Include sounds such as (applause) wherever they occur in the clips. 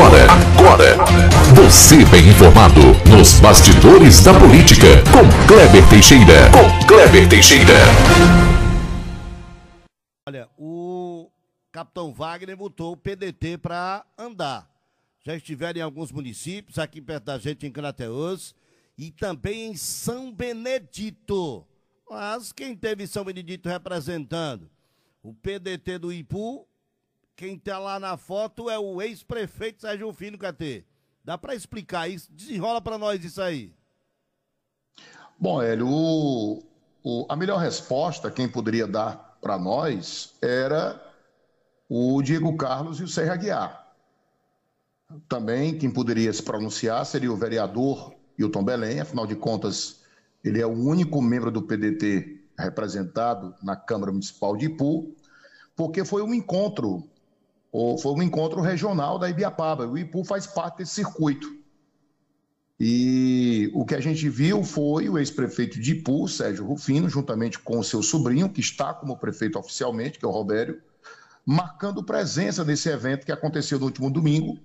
Agora, agora, você bem informado nos bastidores da política com Kleber Teixeira. Com Kleber Teixeira. Olha, o capitão Wagner botou o PDT para andar. Já estiveram em alguns municípios, aqui perto da gente em Crateus e também em São Benedito. Mas quem teve São Benedito representando? O PDT do Ipu quem tá lá na foto é o ex-prefeito Sérgio Fino, KT. Dá para explicar isso? Desenrola para nós isso aí. Bom, Hélio, o, o, a melhor resposta quem poderia dar para nós era o Diego Carlos e o Serra Aguiar. Também quem poderia se pronunciar seria o vereador Hilton Belém, afinal de contas, ele é o único membro do PDT representado na Câmara Municipal de Ipu, porque foi um encontro foi um encontro regional da Ibiapaba. O Ipu faz parte desse circuito. E o que a gente viu foi o ex-prefeito de Ipu, Sérgio Rufino, juntamente com o seu sobrinho, que está como prefeito oficialmente, que é o Robério, marcando presença nesse evento que aconteceu no último domingo,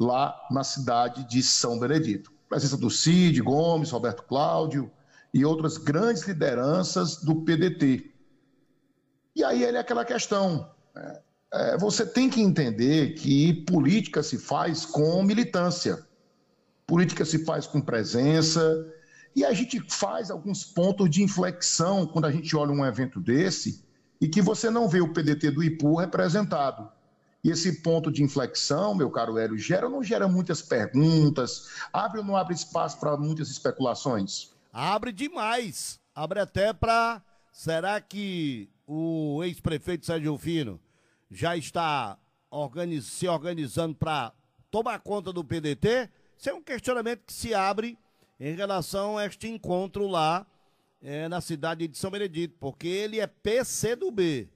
lá na cidade de São Benedito. Presença do Cid, Gomes, Roberto Cláudio e outras grandes lideranças do PDT. E aí ele é aquela questão. Né? É, você tem que entender que política se faz com militância, política se faz com presença, e a gente faz alguns pontos de inflexão quando a gente olha um evento desse e que você não vê o PDT do Ipu representado. E esse ponto de inflexão, meu caro Hélio, gera ou não gera muitas perguntas? Abre ou não abre espaço para muitas especulações? Abre demais. Abre até para. Será que o ex-prefeito Sérgio Fino já está organiz, se organizando para tomar conta do PDT? Isso é um questionamento que se abre em relação a este encontro lá é, na cidade de São Benedito, porque ele é PC do B.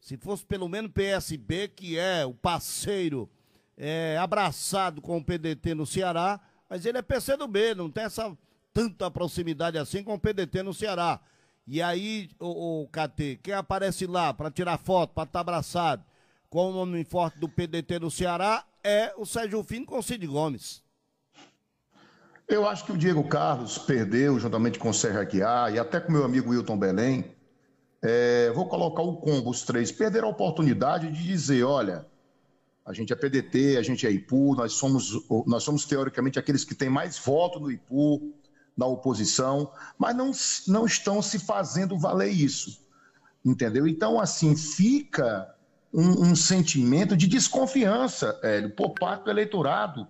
Se fosse pelo menos PSB, que é o parceiro é, abraçado com o PDT no Ceará, mas ele é PC do B, não tem essa tanta proximidade assim com o PDT no Ceará. E aí, o, o KT, quem aparece lá para tirar foto, para estar tá abraçado, com o nome forte do PDT no Ceará é o Sérgio Fino com o Cid Gomes. Eu acho que o Diego Carlos perdeu, juntamente com o Sérgio Aguiar e até com meu amigo Wilton Belém. É, vou colocar o combo, os três. Perderam a oportunidade de dizer: olha, a gente é PDT, a gente é IPU, nós somos, nós somos teoricamente aqueles que têm mais voto no IPU, na oposição, mas não, não estão se fazendo valer isso. Entendeu? Então, assim, fica um, um sentimento de desconfiança, Hélio, por parte do eleitorado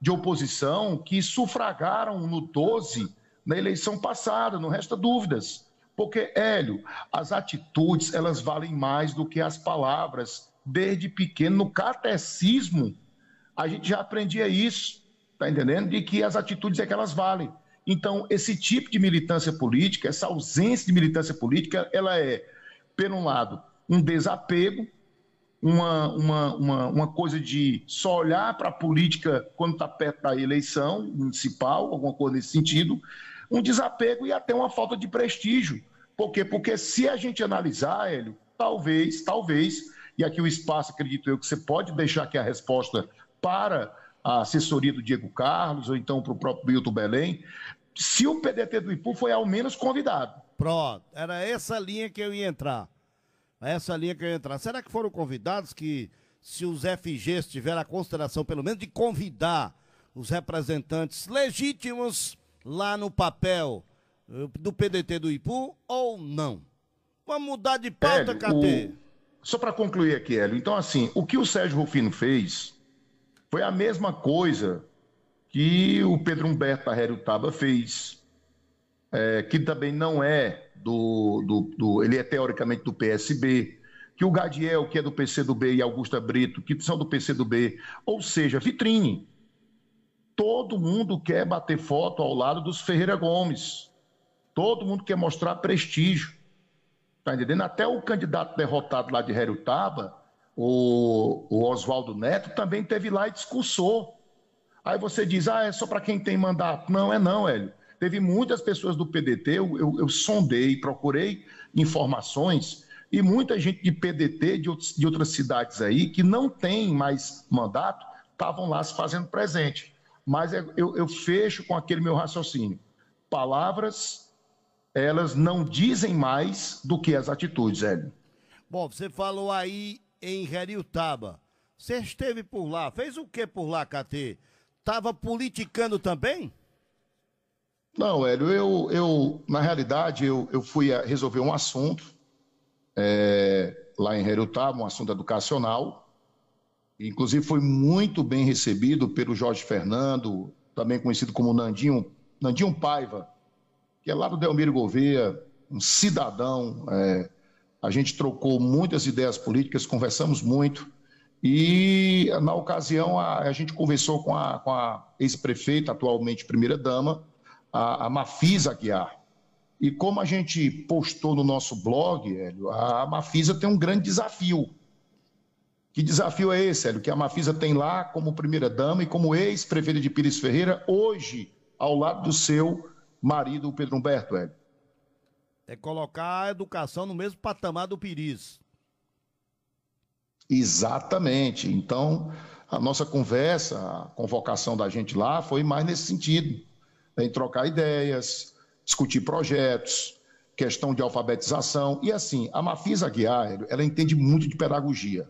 de oposição que sufragaram no 12 na eleição passada, não resta dúvidas. Porque, Hélio, as atitudes, elas valem mais do que as palavras. Desde pequeno, no catecismo, a gente já aprendia isso, tá entendendo? De que as atitudes é que elas valem. Então, esse tipo de militância política, essa ausência de militância política, ela é, por um lado, um desapego uma, uma, uma, uma coisa de só olhar para a política quando está perto da eleição municipal, alguma coisa nesse sentido, um desapego e até uma falta de prestígio. Por quê? Porque se a gente analisar, Hélio, talvez, talvez, e aqui o espaço, acredito eu, que você pode deixar aqui a resposta para a assessoria do Diego Carlos, ou então para o próprio Milton Belém, se o PDT do Ipu foi ao menos convidado. Pronto, era essa linha que eu ia entrar essa linha que eu ia entrar. Será que foram convidados que, se os FGs tiveram a consideração, pelo menos, de convidar os representantes legítimos lá no papel eh, do PDT do Ipu ou não? Vamos mudar de pauta, Hélio? O... Só para concluir aqui, Hélio. Então, assim, o que o Sérgio Rufino fez foi a mesma coisa que o Pedro Humberto Taba fez, é, que também não é do, do, do, ele é teoricamente do PSB, que o Gadiel, que é do PCdoB, e Augusta Brito, que são do PCdoB, ou seja, vitrine. Todo mundo quer bater foto ao lado dos Ferreira Gomes. Todo mundo quer mostrar prestígio. Tá entendendo? Até o candidato derrotado lá de Herutaba, o, o Oswaldo Neto, também teve lá e discursou. Aí você diz, ah, é só para quem tem mandato. Não, é não, Hélio. Teve muitas pessoas do PDT, eu, eu, eu sondei, procurei informações, e muita gente de PDT de, outros, de outras cidades aí, que não tem mais mandato, estavam lá se fazendo presente. Mas é, eu, eu fecho com aquele meu raciocínio. Palavras, elas não dizem mais do que as atitudes, Hélio. Bom, você falou aí em Heriutaba. Você esteve por lá. Fez o que por lá, KT? Tava politicando também? Não, Hélio, eu, eu na realidade, eu, eu fui resolver um assunto é, lá em Herutaba, um assunto educacional. Inclusive, foi muito bem recebido pelo Jorge Fernando, também conhecido como Nandinho, Nandinho Paiva, que é lá do Delmiro Gouveia, um cidadão. É, a gente trocou muitas ideias políticas, conversamos muito. E, na ocasião, a, a gente conversou com a, com a ex-prefeita, atualmente primeira-dama, a, a Mafisa Aguiar. E como a gente postou no nosso blog, Hélio, a Mafisa tem um grande desafio. Que desafio é esse, Hélio? Que a Mafisa tem lá como primeira-dama e como ex-prefeita de Pires Ferreira, hoje, ao lado do seu marido, Pedro Humberto, Hélio. É colocar a educação no mesmo patamar do Pires. Exatamente. Então, a nossa conversa, a convocação da gente lá foi mais nesse sentido, em trocar ideias, discutir projetos, questão de alfabetização. E assim, a Mafisa Aguiar, ela entende muito de pedagogia.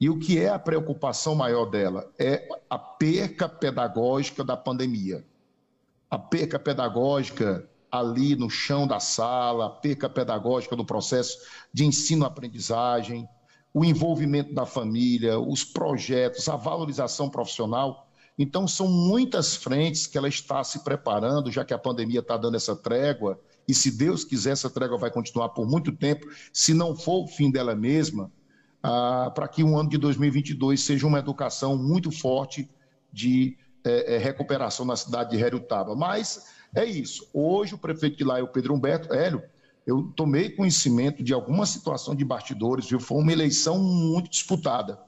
E o que é a preocupação maior dela? É a perca pedagógica da pandemia. A perca pedagógica ali no chão da sala, a perca pedagógica do processo de ensino-aprendizagem, o envolvimento da família, os projetos, a valorização profissional. Então, são muitas frentes que ela está se preparando, já que a pandemia está dando essa trégua, e se Deus quiser, essa trégua vai continuar por muito tempo, se não for o fim dela mesma, ah, para que o ano de 2022 seja uma educação muito forte de é, é, recuperação na cidade de Herutaba. Mas é isso. Hoje, o prefeito de lá é o Pedro Humberto Hélio eu tomei conhecimento de alguma situação de bastidores, viu? Foi uma eleição muito disputada.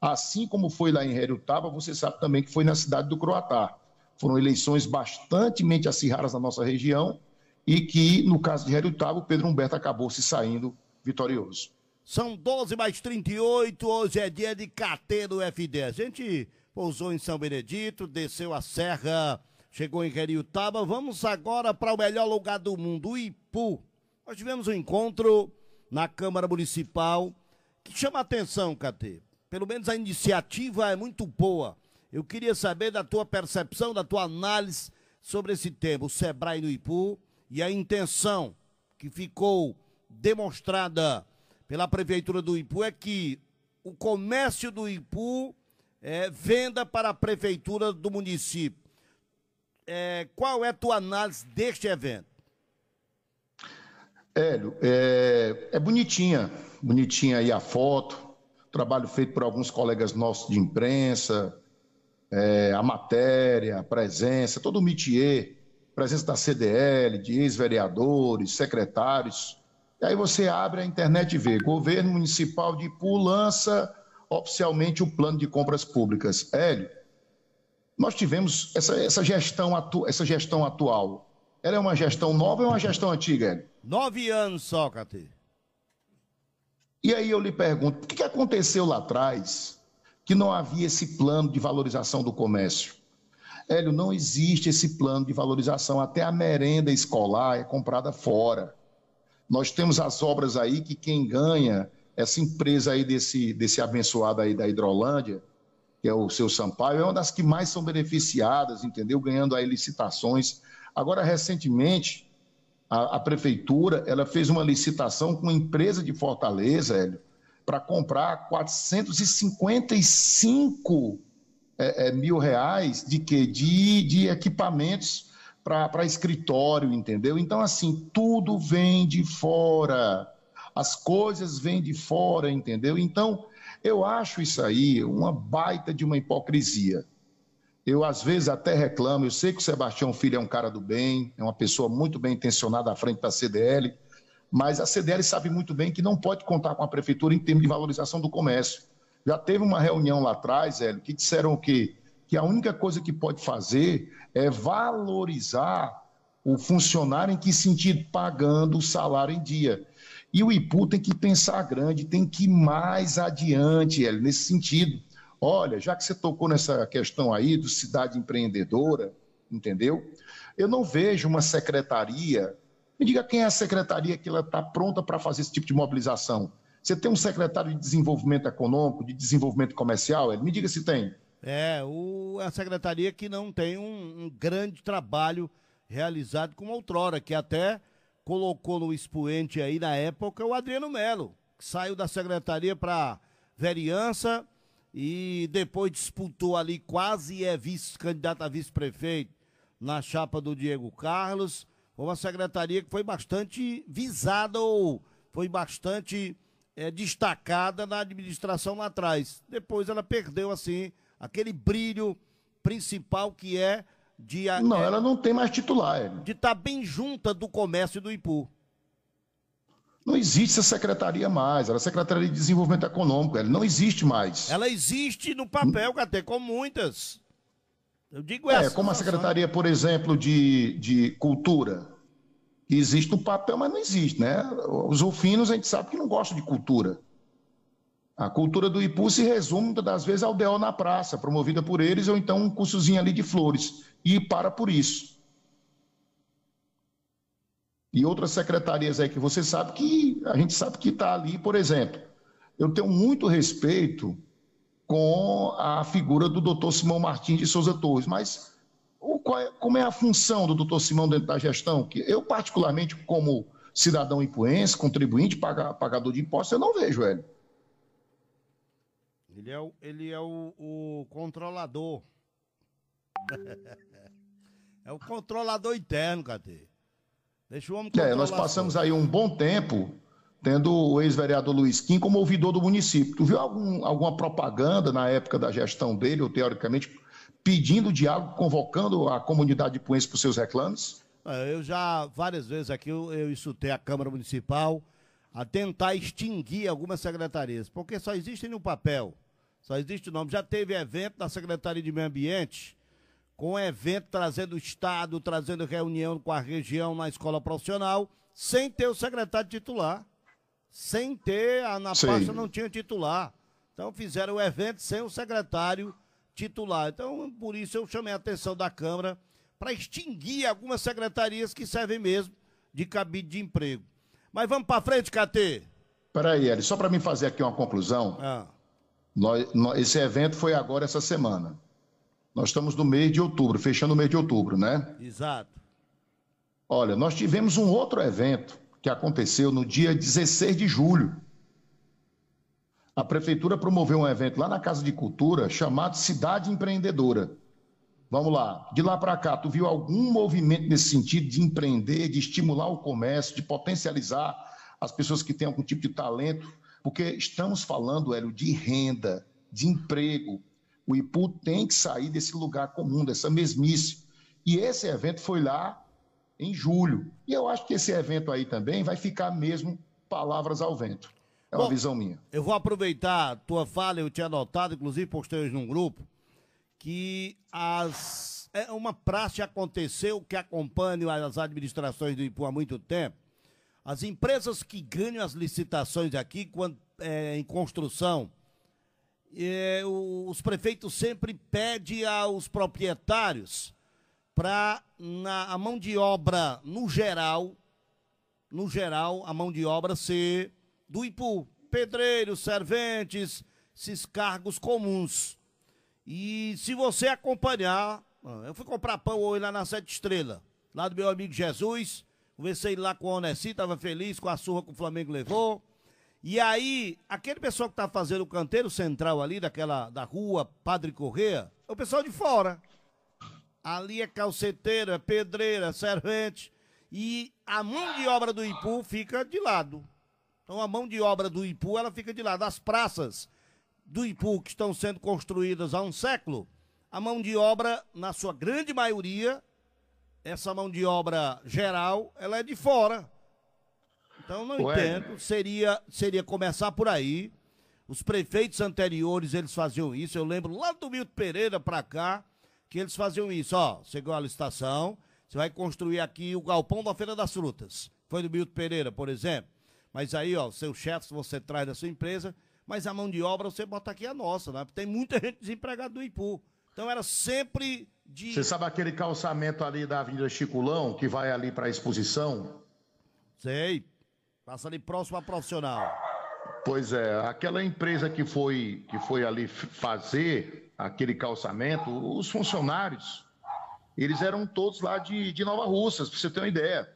Assim como foi lá em Herutaba, você sabe também que foi na cidade do Croatá. Foram eleições bastante acirradas na nossa região e que, no caso de Herutaba, o Pedro Humberto acabou se saindo vitorioso. São 12 mais 38, hoje é dia de KT do FD. A gente pousou em São Benedito, desceu a serra, chegou em Herutaba. Vamos agora para o melhor lugar do mundo, o Ipu. Nós tivemos um encontro na Câmara Municipal que chama a atenção, Catê. Pelo menos a iniciativa é muito boa. Eu queria saber da tua percepção, da tua análise sobre esse tema, o Sebrae no Ipu e a intenção que ficou demonstrada pela Prefeitura do Ipu é que o comércio do Ipu é, venda para a Prefeitura do município. É, qual é a tua análise deste evento? Hélio, é, é bonitinha, bonitinha aí a foto, trabalho feito por alguns colegas nossos de imprensa, é, a matéria, a presença, todo o métier, presença da CDL, de ex-vereadores, secretários. E aí você abre a internet e vê, governo municipal de Ipu lança oficialmente o plano de compras públicas. Hélio, nós tivemos essa, essa, gestão, atu, essa gestão atual, ela é uma gestão nova ou é uma gestão antiga, Hélio? Nove anos só. E aí eu lhe pergunto, o que aconteceu lá atrás que não havia esse plano de valorização do comércio? Hélio, não existe esse plano de valorização. Até a merenda escolar é comprada fora. Nós temos as obras aí que quem ganha, essa empresa aí desse, desse abençoado aí da Hidrolândia, que é o seu Sampaio, é uma das que mais são beneficiadas, entendeu? Ganhando aí licitações. Agora, recentemente, a, a, prefeitura ela fez uma licitação com uma empresa de Fortaleza, Hélio, para comprar 455 é, é, mil reais de quê? De, de equipamentos para escritório, entendeu? Então, assim, tudo vem de fora. As coisas vêm de fora, entendeu? Então, eu acho isso aí uma baita de uma hipocrisia. Eu, às vezes, até reclamo. Eu sei que o Sebastião Filho é um cara do bem, é uma pessoa muito bem intencionada à frente da CDL, mas a CDL sabe muito bem que não pode contar com a prefeitura em termos de valorização do comércio. Já teve uma reunião lá atrás, Hélio, que disseram o quê? Que a única coisa que pode fazer é valorizar o funcionário em que sentido? Pagando o salário em dia. E o IPU tem que pensar grande, tem que ir mais adiante, Hélio, nesse sentido. Olha, já que você tocou nessa questão aí do cidade empreendedora, entendeu? Eu não vejo uma secretaria. Me diga quem é a secretaria que ela está pronta para fazer esse tipo de mobilização. Você tem um secretário de desenvolvimento econômico, de desenvolvimento comercial? Me diga se tem. É, o, a secretaria que não tem um, um grande trabalho realizado como outrora, que até colocou no expoente aí na época o Adriano Melo, que saiu da secretaria para vereança e depois disputou ali quase é vice candidato a vice-prefeito na chapa do Diego Carlos. Foi uma secretaria que foi bastante visada ou foi bastante é, destacada na administração lá atrás. Depois ela perdeu assim aquele brilho principal que é de. Não, é, ela não tem mais titular. É. De estar tá bem junta do comércio e do Ipu. Não existe essa secretaria mais, ela é Secretaria de Desenvolvimento Econômico, ela não existe mais. Ela existe no papel, até com muitas. Eu digo essa. É, como a Secretaria, por exemplo, de, de Cultura, que existe no papel, mas não existe, né? Os ufinos a gente sabe que não gostam de cultura. A cultura do Ipu se resume, muitas das vezes, ao DEO na praça, promovida por eles, ou então um cursozinho ali de flores. E para por isso. E outras secretarias aí que você sabe que a gente sabe que está ali, por exemplo. Eu tenho muito respeito com a figura do doutor Simão Martins de Souza Torres, mas o, é, como é a função do doutor Simão dentro da gestão? Que eu, particularmente, como cidadão ipuense, contribuinte, pagador de impostos, eu não vejo ele. Ele é o, ele é o, o controlador. (laughs) é o controlador interno, cadê? Deixa o homem É, nós passamos aí um bom tempo tendo o ex-vereador Luiz Kim como ouvidor do município. Tu viu algum, alguma propaganda na época da gestão dele, ou teoricamente, pedindo diálogo, convocando a comunidade de Puense para os seus reclames? É, eu já, várias vezes aqui, eu, eu insultei a Câmara Municipal a tentar extinguir algumas secretarias, porque só existem no papel. Só existe o nome. Já teve evento da Secretaria de Meio Ambiente, com evento trazendo o Estado, trazendo reunião com a região na escola profissional, sem ter o secretário titular. Sem ter, a, na Sim. pasta não tinha titular. Então fizeram o evento sem o secretário titular. Então, por isso eu chamei a atenção da Câmara para extinguir algumas secretarias que servem mesmo de cabide de emprego. Mas vamos para frente, KT. Peraí, Eli, só para me fazer aqui uma conclusão. Ah. Nós, nós, esse evento foi agora essa semana. Nós estamos no mês de outubro, fechando o mês de outubro, né? Exato. Olha, nós tivemos um outro evento que aconteceu no dia 16 de julho. A prefeitura promoveu um evento lá na Casa de Cultura chamado Cidade Empreendedora. Vamos lá, de lá para cá, tu viu algum movimento nesse sentido de empreender, de estimular o comércio, de potencializar as pessoas que têm algum tipo de talento? Porque estamos falando, Hélio, de renda, de emprego. O IPU tem que sair desse lugar comum, dessa mesmice. E esse evento foi lá em julho. E eu acho que esse evento aí também vai ficar mesmo palavras ao vento. É uma Bom, visão minha. Eu vou aproveitar a tua fala, eu tinha anotado, inclusive postei hoje num grupo, que as, é uma praxe aconteceu que acompanha as administrações do IPU há muito tempo, as empresas que ganham as licitações aqui, quando é, em construção, é, os prefeitos sempre pedem aos proprietários para a mão de obra, no geral, no geral, a mão de obra ser do IPU, pedreiros, serventes, esses cargos comuns. E se você acompanhar, eu fui comprar pão hoje lá na Sete Estrela, lá do meu amigo Jesus, Conversei lá com o Onessi, estava feliz com a surra que o Flamengo levou. E aí, aquele pessoal que tá fazendo o canteiro central ali, daquela, da rua Padre Correia, é o pessoal de fora. Ali é calceteira, pedreira, servente. E a mão de obra do Ipu fica de lado. Então a mão de obra do Ipu, ela fica de lado. As praças do Ipu que estão sendo construídas há um século, a mão de obra, na sua grande maioria, essa mão de obra geral, ela é de fora. Então não Ué. entendo, seria seria começar por aí. Os prefeitos anteriores, eles faziam isso. Eu lembro lá do Milton Pereira para cá, que eles faziam isso, ó, chegou a licitação, você vai construir aqui o galpão da Feira das Frutas. Foi do Milton Pereira, por exemplo. Mas aí, ó, seus chefes você traz da sua empresa, mas a mão de obra você bota aqui a nossa, né? Tem muita gente desempregada do Ipu. Então era sempre de. Você sabe aquele calçamento ali da Avenida Chiculão, que vai ali para a exposição? Sei. Passa ali próximo a profissional. Pois é, aquela empresa que foi, que foi ali fazer aquele calçamento, os funcionários, eles eram todos lá de, de Nova Russas, para você ter uma ideia.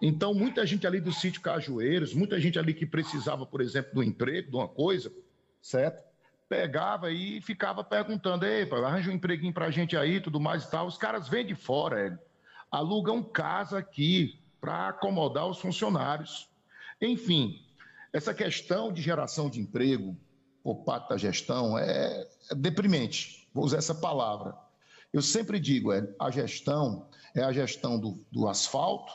Então, muita gente ali do sítio Cajueiros, muita gente ali que precisava, por exemplo, do emprego, de uma coisa, certo? Pegava e ficava perguntando, ei, arranja um empreguinho pra gente aí, tudo mais e tal. Os caras vêm de fora, é, alugam casa aqui para acomodar os funcionários. Enfim, essa questão de geração de emprego por parte da gestão é, é deprimente, vou usar essa palavra. Eu sempre digo, é, a gestão é a gestão do, do asfalto,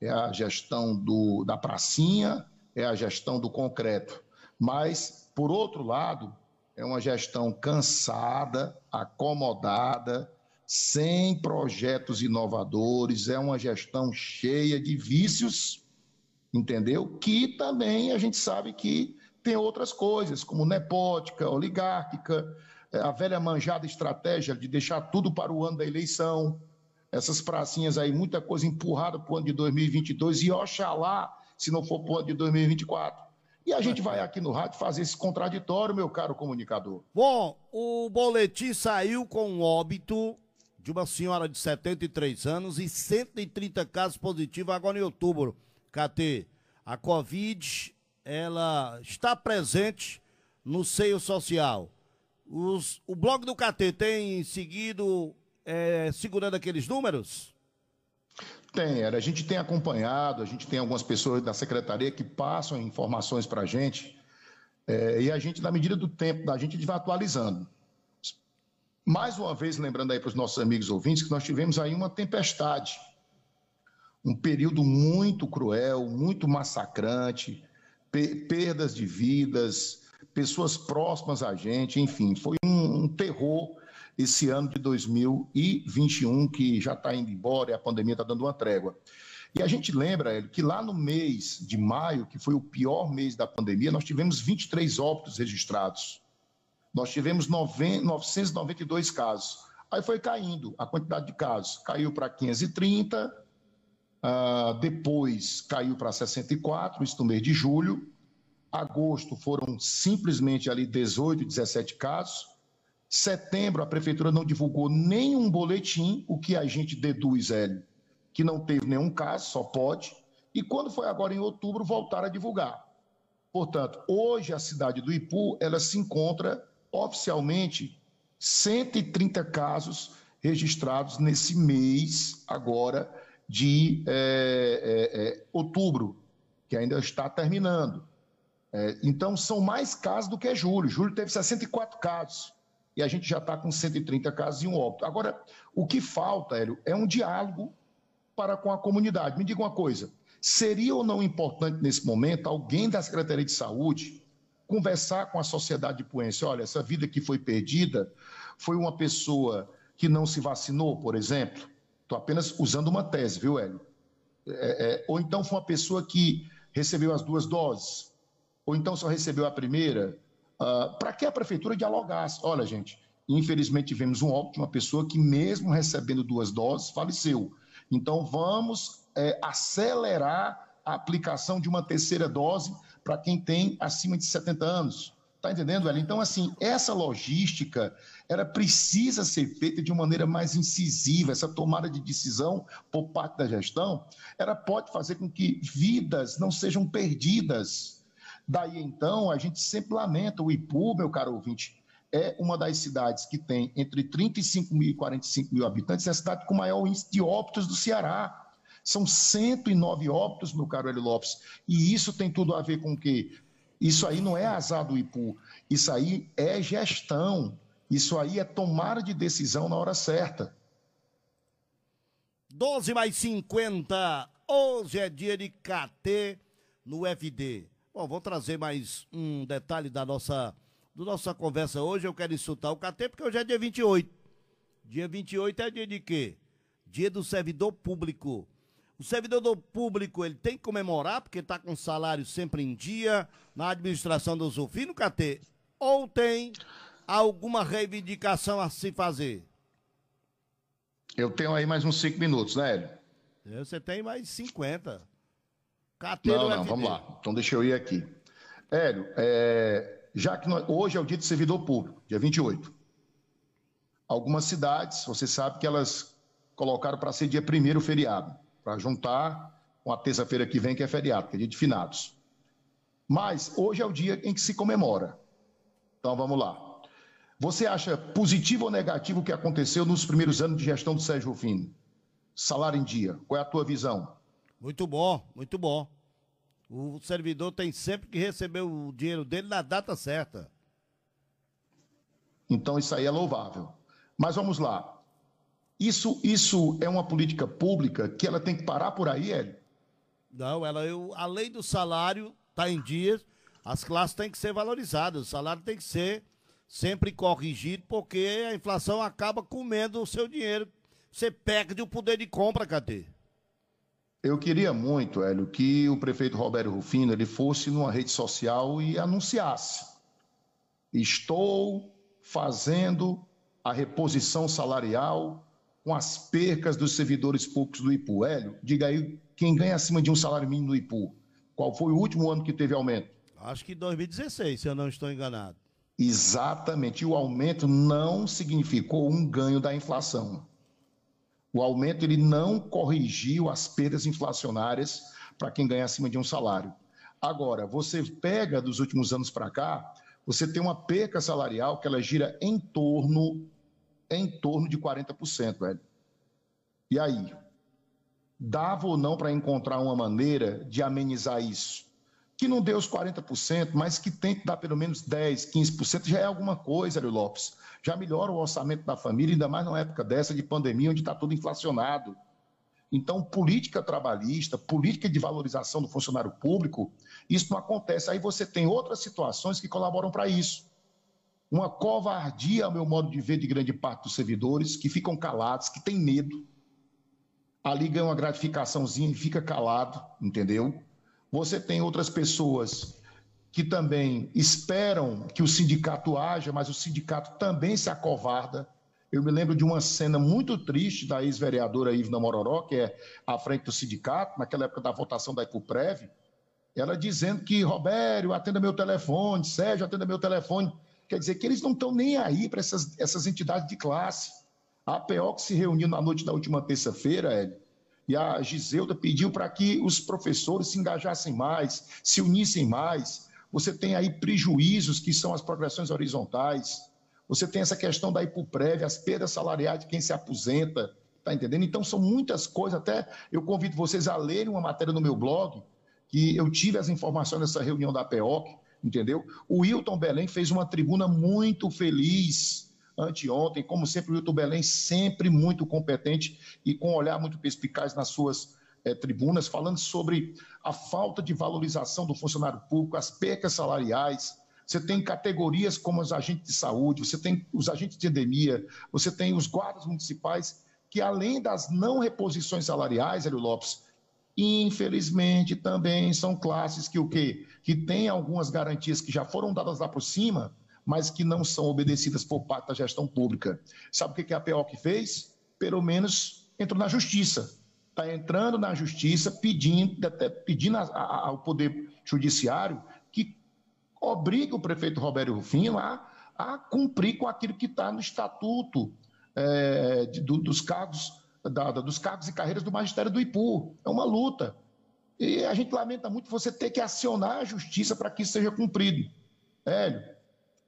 é a gestão do, da pracinha, é a gestão do concreto. Mas, por outro lado, é uma gestão cansada, acomodada, sem projetos inovadores, é uma gestão cheia de vícios, entendeu? Que também a gente sabe que tem outras coisas, como nepótica, oligárquica, é, a velha manjada estratégia de deixar tudo para o ano da eleição, essas pracinhas aí, muita coisa empurrada para o ano de 2022 e oxalá se não for para o ano de 2024. E a gente vai aqui no rádio fazer esse contraditório, meu caro comunicador. Bom, o boletim saiu com óbito de uma senhora de 73 anos e 130 casos positivos agora em outubro. KT, a Covid, ela está presente no seio social. Os, o blog do KT tem seguido é, segurando aqueles números? Tem, a gente tem acompanhado, a gente tem algumas pessoas da secretaria que passam informações para a gente, é, e a gente, na medida do tempo da gente vai atualizando. Mais uma vez, lembrando aí para os nossos amigos ouvintes, que nós tivemos aí uma tempestade, um período muito cruel, muito massacrante, perdas de vidas, pessoas próximas a gente, enfim, foi um, um terror esse ano de 2021, que já está indo embora e a pandemia está dando uma trégua. E a gente lembra, Hélio, que lá no mês de maio, que foi o pior mês da pandemia, nós tivemos 23 óbitos registrados. Nós tivemos 992 casos. Aí foi caindo a quantidade de casos. Caiu para 530, uh, depois caiu para 64, isso no mês de julho. Agosto foram simplesmente ali 18, 17 casos. Setembro, a prefeitura não divulgou nenhum boletim, o que a gente deduz, Hélio, que não teve nenhum caso, só pode. E quando foi agora em outubro, voltaram a divulgar. Portanto, hoje a cidade do Ipu, ela se encontra oficialmente 130 casos registrados nesse mês agora de é, é, é, outubro, que ainda está terminando. É, então, são mais casos do que julho. Julho teve 64 casos e a gente já está com 130 casos e um óbito. Agora, o que falta, Hélio, é um diálogo para com a comunidade. Me diga uma coisa: seria ou não importante nesse momento alguém da Secretaria de Saúde conversar com a sociedade de Puense? Olha, essa vida que foi perdida foi uma pessoa que não se vacinou, por exemplo. Estou apenas usando uma tese, viu, Hélio? É, é, ou então foi uma pessoa que recebeu as duas doses, ou então só recebeu a primeira, Uh, para que a prefeitura dialogasse? Olha, gente, infelizmente tivemos um óbito de uma pessoa que, mesmo recebendo duas doses, faleceu. Então, vamos é, acelerar a aplicação de uma terceira dose para quem tem acima de 70 anos. Está entendendo, velho? Então, assim, essa logística, ela precisa ser feita de uma maneira mais incisiva. Essa tomada de decisão por parte da gestão, ela pode fazer com que vidas não sejam perdidas Daí então, a gente sempre lamenta, o Ipu, meu caro ouvinte, é uma das cidades que tem entre 35 mil e 45 mil habitantes, é a cidade com maior índice de óbitos do Ceará. São 109 óbitos, meu caro Hélio Lopes, e isso tem tudo a ver com o quê? Isso aí não é azar do Ipu, isso aí é gestão, isso aí é tomada de decisão na hora certa. 12 mais 50, hoje é dia de KT no FD. Bom, vou trazer mais um detalhe da nossa, do nossa conversa hoje. Eu quero insultar o KT porque hoje é dia 28. Dia 28 é dia de quê? Dia do servidor público. O servidor público ele tem que comemorar porque está com salário sempre em dia na administração do Zufino, KT? Ou tem alguma reivindicação a se fazer? Eu tenho aí mais uns cinco minutos, né, Hélio? Você tem mais 50. KT não, não, vamos lá. Então deixa eu ir aqui. Hélio, é, já que nós, hoje é o dia do servidor público, dia 28. Algumas cidades, você sabe que elas colocaram para ser dia primeiro feriado para juntar com a terça-feira que vem, que é feriado, que é dia de finados. Mas hoje é o dia em que se comemora. Então vamos lá. Você acha positivo ou negativo o que aconteceu nos primeiros anos de gestão do Sérgio Rufino? Salário em dia. Qual é a tua visão? Muito bom, muito bom. O servidor tem sempre que receber o dinheiro dele na data certa. Então isso aí é louvável. Mas vamos lá. Isso, isso é uma política pública que ela tem que parar por aí, Hélio? Não, ela, eu, a lei do salário está em dias, as classes têm que ser valorizadas, o salário tem que ser sempre corrigido, porque a inflação acaba comendo o seu dinheiro. Você perde o poder de compra, cadê? Eu queria muito, Hélio, que o prefeito Roberto Rufino ele fosse numa rede social e anunciasse: estou fazendo a reposição salarial com as percas dos servidores públicos do IPU. Hélio, diga aí quem ganha acima de um salário mínimo do IPU. Qual foi o último ano que teve aumento? Acho que 2016, se eu não estou enganado. Exatamente. E o aumento não significou um ganho da inflação. O aumento ele não corrigiu as perdas inflacionárias para quem ganha acima de um salário. Agora, você pega dos últimos anos para cá, você tem uma perca salarial que ela gira em torno em torno de 40%, velho. E aí? Dava ou não para encontrar uma maneira de amenizar isso? Que não dê os 40%, mas que tente dar pelo menos 10%, 15%, já é alguma coisa, Hélio Lopes. Já melhora o orçamento da família, ainda mais numa época dessa de pandemia, onde está tudo inflacionado. Então, política trabalhista, política de valorização do funcionário público, isso não acontece. Aí você tem outras situações que colaboram para isso uma covardia, ao meu modo de ver, de grande parte dos servidores, que ficam calados, que têm medo. Ali ganha uma gratificaçãozinha e fica calado, entendeu? Você tem outras pessoas que também esperam que o sindicato haja, mas o sindicato também se acovarda. Eu me lembro de uma cena muito triste da ex-vereadora Ivna Mororó, que é à frente do sindicato, naquela época da votação da Ipuprev, ela dizendo que, Robério, atenda meu telefone, Sérgio, atenda meu telefone. Quer dizer que eles não estão nem aí para essas, essas entidades de classe. A APO se reuniu na noite da última terça-feira, e a Giselda pediu para que os professores se engajassem mais, se unissem mais. Você tem aí prejuízos que são as progressões horizontais. Você tem essa questão da Ipuprev, as perdas salariais de quem se aposenta. Está entendendo? Então, são muitas coisas. Até eu convido vocês a lerem uma matéria no meu blog, que eu tive as informações dessa reunião da APOC, entendeu? O Wilton Belém fez uma tribuna muito feliz anteontem, como sempre, o Wilton Belém sempre muito competente e com um olhar muito perspicaz nas suas é, tribunas, falando sobre a falta de valorização do funcionário público, as percas salariais. Você tem categorias como os agentes de saúde, você tem os agentes de endemia, você tem os guardas municipais, que além das não reposições salariais, Hélio Lopes, Infelizmente, também são classes que o quê? Que têm algumas garantias que já foram dadas lá por cima, mas que não são obedecidas por parte da gestão pública. Sabe o que a PO fez? Pelo menos entrou na justiça. Está entrando na justiça pedindo, até pedindo ao Poder Judiciário que obrigue o prefeito Roberto Rufino a, a cumprir com aquilo que está no estatuto é, do, dos cargos da, dos cargos e carreiras do magistério do IPU. É uma luta. E a gente lamenta muito você ter que acionar a justiça para que isso seja cumprido. Hélio,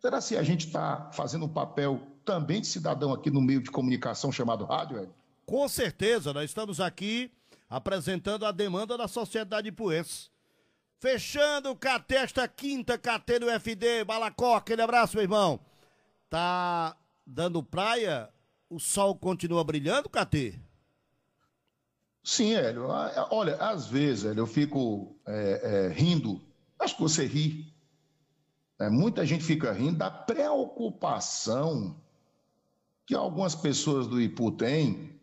será se a gente está fazendo um papel também de cidadão aqui no meio de comunicação chamado rádio, Hélio? Com certeza, nós estamos aqui apresentando a demanda da sociedade ipuense. Fechando o KT, esta quinta KT do FD, Balacó, aquele abraço, meu irmão. Tá dando praia o sol continua brilhando, Catê? Sim, Hélio. Olha, às vezes, Hélio, eu fico é, é, rindo. Acho que você ri. É, muita gente fica rindo da preocupação que algumas pessoas do IPU têm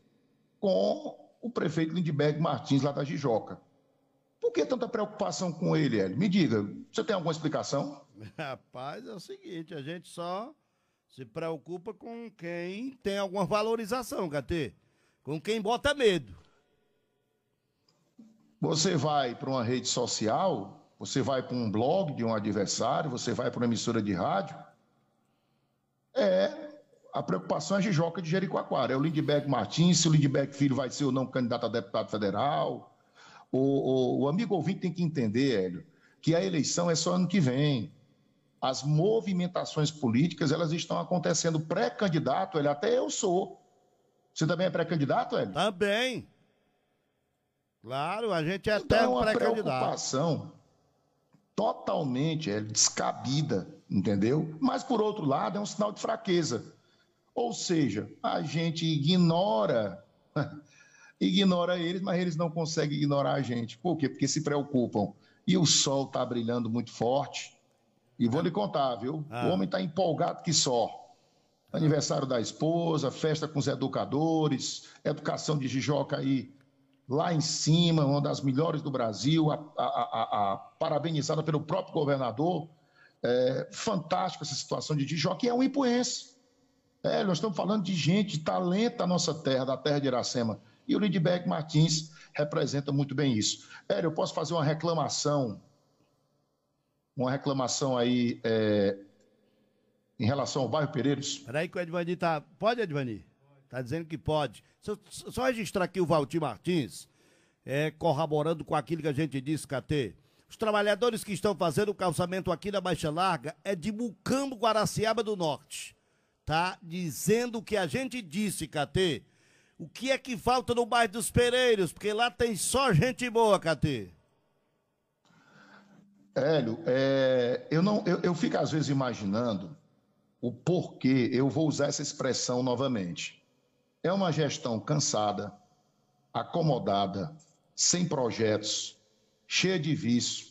com o prefeito Lindbergh Martins, lá da Jijoca. Por que tanta preocupação com ele, Hélio? Me diga, você tem alguma explicação? (laughs) Rapaz, é o seguinte, a gente só se preocupa com quem tem alguma valorização, KT. Com quem bota medo. Você vai para uma rede social, você vai para um blog de um adversário, você vai para uma emissora de rádio. É, a preocupação é Jijoca de Jericoacoara. É o Lindbergh Martins, se o Lindbergh Filho vai ser ou não candidato a deputado federal. O, o, o amigo ouvinte tem que entender, Hélio, que a eleição é só ano que vem. As movimentações políticas, elas estão acontecendo pré-candidato, Hélio, até eu sou. Você também é pré-candidato, Hélio? Também. Claro, a gente é então, até pré-candidato. preocupação totalmente é descabida, entendeu? Mas, por outro lado, é um sinal de fraqueza. Ou seja, a gente ignora, (laughs) ignora eles, mas eles não conseguem ignorar a gente. Por quê? Porque se preocupam. E o sol está brilhando muito forte. E vou lhe contar, viu? Ah. O homem está empolgado que só. Aniversário da esposa, festa com os educadores, educação de Jijoca aí lá em cima, uma das melhores do Brasil, a, a, a, parabenizada pelo próprio governador. É, fantástico essa situação de Jijoca, e é um ipuense. É, nós estamos falando de gente, de talento da nossa terra, da terra de Iracema. E o Lindbergh Martins representa muito bem isso. Hélio, eu posso fazer uma reclamação, uma reclamação aí é, em relação ao bairro Pereiros? Peraí que o Edvani tá... Pode, Edvani? Tá dizendo que pode. Só, só registrar aqui o Valtir Martins, é, corroborando com aquilo que a gente disse, KT. Os trabalhadores que estão fazendo o calçamento aqui na Baixa Larga é de Mucambo, Guaraciaba do Norte tá dizendo o que a gente disse, KT. O que é que falta no bairro dos Pereiros? Porque lá tem só gente boa, KT. Hélio, é, eu, não, eu, eu fico às vezes imaginando o porquê, eu vou usar essa expressão novamente. É uma gestão cansada, acomodada, sem projetos, cheia de vício.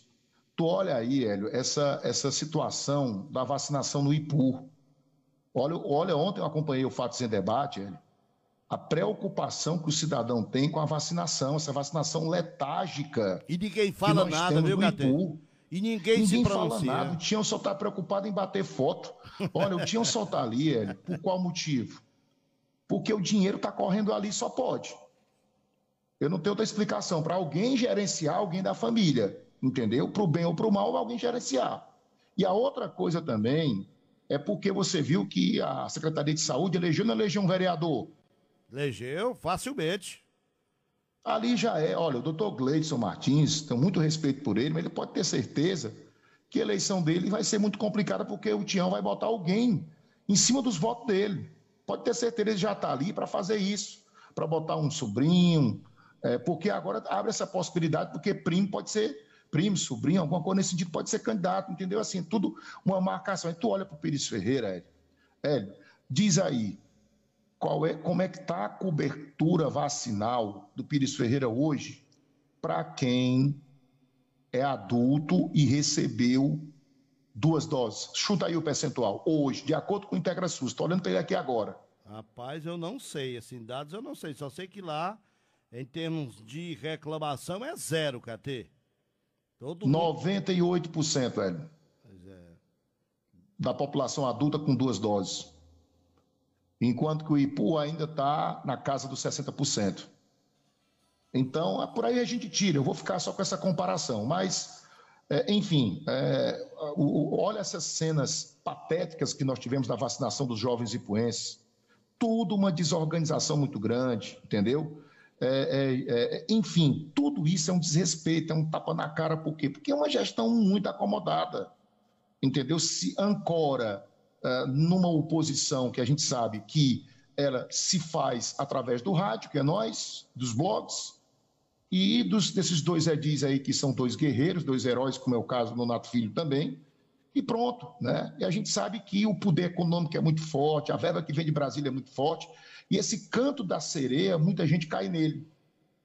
Tu olha aí, Hélio, essa, essa situação da vacinação no IPU. Olha, olha, ontem eu acompanhei o Fatos em Debate, ele, a preocupação que o cidadão tem com a vacinação, essa vacinação letárgica. E ninguém fala nada, viu, Gatê? E ninguém, ninguém se pronuncia. fala nada. O Tião só está preocupado em bater foto. Olha, o Tião só está ali, ele, por qual motivo? Porque o dinheiro está correndo ali, só pode. Eu não tenho outra explicação. Para alguém gerenciar alguém da família, entendeu? Para o bem ou para o mal, alguém gerenciar. E a outra coisa também é porque você viu que a Secretaria de Saúde elegeu não elegeu um vereador? Elegeu, facilmente. Ali já é, olha, o doutor Gleidson Martins, tenho muito respeito por ele, mas ele pode ter certeza que a eleição dele vai ser muito complicada porque o Tião vai botar alguém em cima dos votos dele. Pode ter certeza, ele já está ali para fazer isso, para botar um sobrinho, é, porque agora abre essa possibilidade, porque primo pode ser primo, sobrinho, alguma coisa nesse sentido, pode ser candidato, entendeu? Assim, tudo uma marcação. Aí tu olha para o Pires Ferreira, Hélio, Hélio, diz aí, qual é, como é que está a cobertura vacinal do Pires Ferreira hoje para quem é adulto e recebeu duas doses? Chuta aí o percentual, hoje, de acordo com o IntegraSUS. Estou olhando para ele aqui agora. Rapaz, eu não sei, assim, dados eu não sei, só sei que lá, em termos de reclamação, é zero, KT. Todo 98%, velho. É. Da população adulta com duas doses. Enquanto que o IPU ainda está na casa dos 60%. Então, é por aí a gente tira. Eu vou ficar só com essa comparação. Mas, é, enfim, é, o, o, olha essas cenas patéticas que nós tivemos na vacinação dos jovens ipuenses. Tudo uma desorganização muito grande, entendeu? É, é, é, enfim, tudo isso é um desrespeito, é um tapa na cara, por quê? Porque é uma gestão muito acomodada, entendeu? Se ancora uh, numa oposição que a gente sabe que ela se faz através do rádio, que é nós, dos blogs, e dos, desses dois edis aí, que são dois guerreiros, dois heróis, como é o caso do Nato Filho também, e pronto, né? E a gente sabe que o poder econômico é muito forte, a verba que vem de Brasília é muito forte, e esse canto da sereia, muita gente cai nele,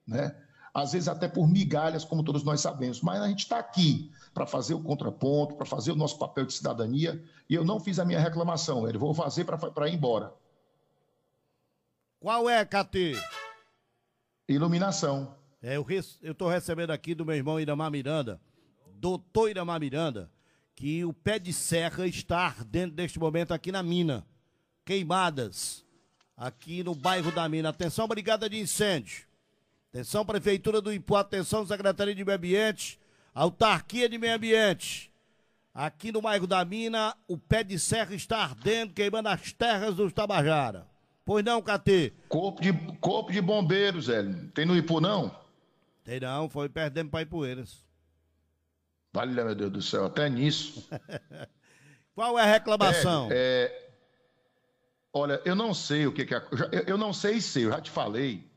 né? Às vezes até por migalhas, como todos nós sabemos. Mas a gente está aqui para fazer o contraponto, para fazer o nosso papel de cidadania. E eu não fiz a minha reclamação, ele vou fazer para ir embora. Qual é, KT? Iluminação. É, eu estou recebendo aqui do meu irmão Iramar Miranda, doutor Iramar Miranda, que o pé de serra está ardendo neste momento aqui na mina. Queimadas aqui no bairro da mina. Atenção, brigada de incêndio. Atenção, Prefeitura do Ipu, atenção, Secretaria de Meio Ambiente, Autarquia de Meio Ambiente. Aqui no bairro da mina, o pé de serra está ardendo, queimando as terras dos Tabajara. Pois não, Catê? Corpo de, corpo de bombeiros, Hélio. Tem no Ipu, não? Tem não, foi perdendo para Ipueiras. Vale, meu Deus do céu, até nisso. (laughs) Qual é a reclamação? É, é, olha, eu não sei o que, que é. Eu, eu não sei se, eu já te falei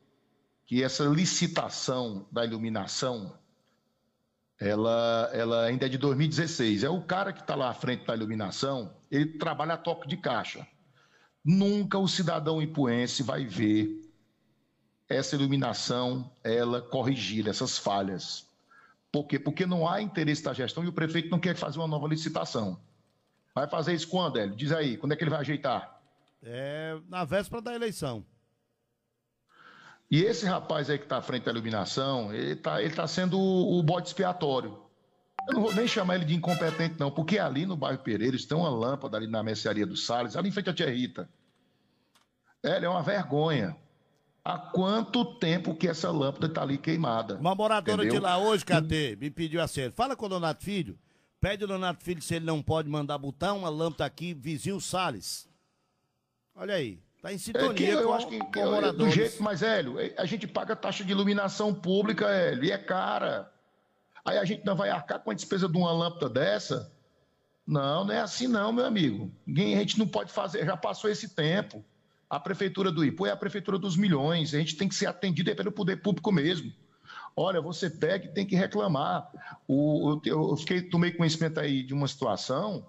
que essa licitação da iluminação ela, ela ainda é de 2016. É o cara que está lá à frente da iluminação, ele trabalha a toque de caixa. Nunca o cidadão ipuense vai ver essa iluminação, ela corrigida, essas falhas. Por quê? Porque não há interesse da gestão e o prefeito não quer fazer uma nova licitação. Vai fazer isso quando, Hélio? Diz aí, quando é que ele vai ajeitar? É na véspera da eleição. E esse rapaz aí que está à frente da iluminação, ele está ele tá sendo o, o bote expiatório. Eu não vou nem chamar ele de incompetente, não, porque ali no bairro Pereiros tem uma lâmpada ali na mercearia do Salles, ali em frente à Tia Rita. Ela é uma vergonha. Há quanto tempo que essa lâmpada está ali queimada? Uma moradora entendeu? de lá hoje, Catê, me pediu assim: fala com o Donato Filho, pede ao Donato Filho se ele não pode mandar botar uma lâmpada aqui, vizinho Salles. Olha aí. Está em sintonia é que eu com, acho que, com moradores. Do jeito mais, Hélio, a gente paga taxa de iluminação pública, Hélio, e é cara. Aí a gente não vai arcar com a despesa de uma lâmpada dessa? Não, não é assim não, meu amigo. Ninguém, a gente não pode fazer, já passou esse tempo. A prefeitura do Ipu é a prefeitura dos milhões, a gente tem que ser atendido pelo poder público mesmo. Olha, você pega e tem que reclamar. O, eu, eu fiquei, tomei conhecimento aí de uma situação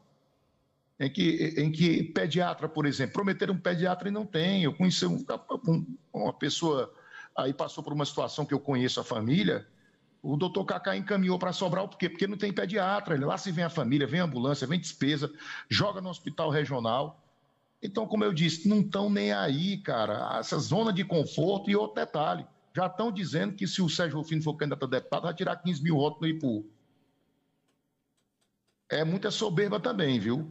em que, em que pediatra, por exemplo, prometeram um pediatra e não tem. Eu conheci um, uma pessoa, aí passou por uma situação que eu conheço a família, o doutor Cacá encaminhou para Sobral, por quê? Porque não tem pediatra. Lá se vem a família, vem a ambulância, vem despesa, joga no hospital regional. Então, como eu disse, não estão nem aí, cara. Essa zona de conforto e outro detalhe. Já estão dizendo que se o Sérgio Rufino for candidato a deputado, vai tirar 15 mil votos no Ipu. É muita soberba também, viu?